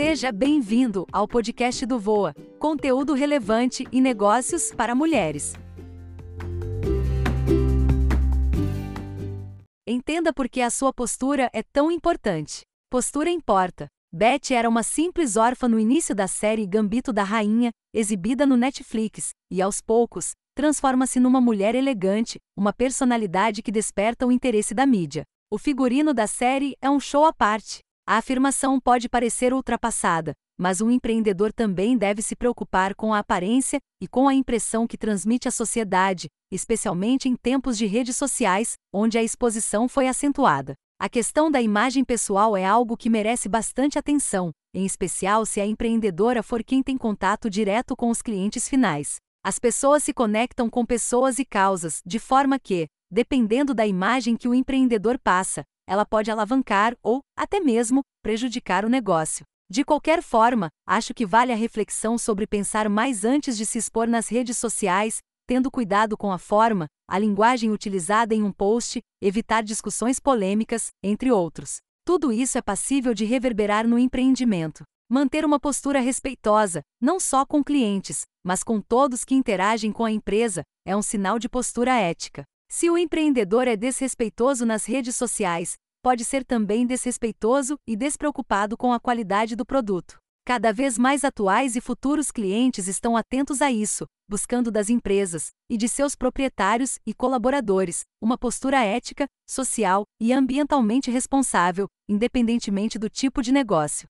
Seja bem-vindo ao podcast do Voa, conteúdo relevante e negócios para mulheres. Entenda por que a sua postura é tão importante. Postura importa. Beth era uma simples órfã no início da série Gambito da Rainha, exibida no Netflix, e aos poucos, transforma-se numa mulher elegante, uma personalidade que desperta o interesse da mídia. O figurino da série é um show à parte. A afirmação pode parecer ultrapassada, mas um empreendedor também deve se preocupar com a aparência e com a impressão que transmite à sociedade, especialmente em tempos de redes sociais, onde a exposição foi acentuada. A questão da imagem pessoal é algo que merece bastante atenção, em especial se a empreendedora for quem tem contato direto com os clientes finais. As pessoas se conectam com pessoas e causas, de forma que, dependendo da imagem que o empreendedor passa, ela pode alavancar ou, até mesmo, prejudicar o negócio. De qualquer forma, acho que vale a reflexão sobre pensar mais antes de se expor nas redes sociais tendo cuidado com a forma, a linguagem utilizada em um post, evitar discussões polêmicas, entre outros. Tudo isso é passível de reverberar no empreendimento. Manter uma postura respeitosa, não só com clientes, mas com todos que interagem com a empresa, é um sinal de postura ética. Se o empreendedor é desrespeitoso nas redes sociais, pode ser também desrespeitoso e despreocupado com a qualidade do produto. Cada vez mais atuais e futuros clientes estão atentos a isso, buscando das empresas e de seus proprietários e colaboradores uma postura ética, social e ambientalmente responsável, independentemente do tipo de negócio.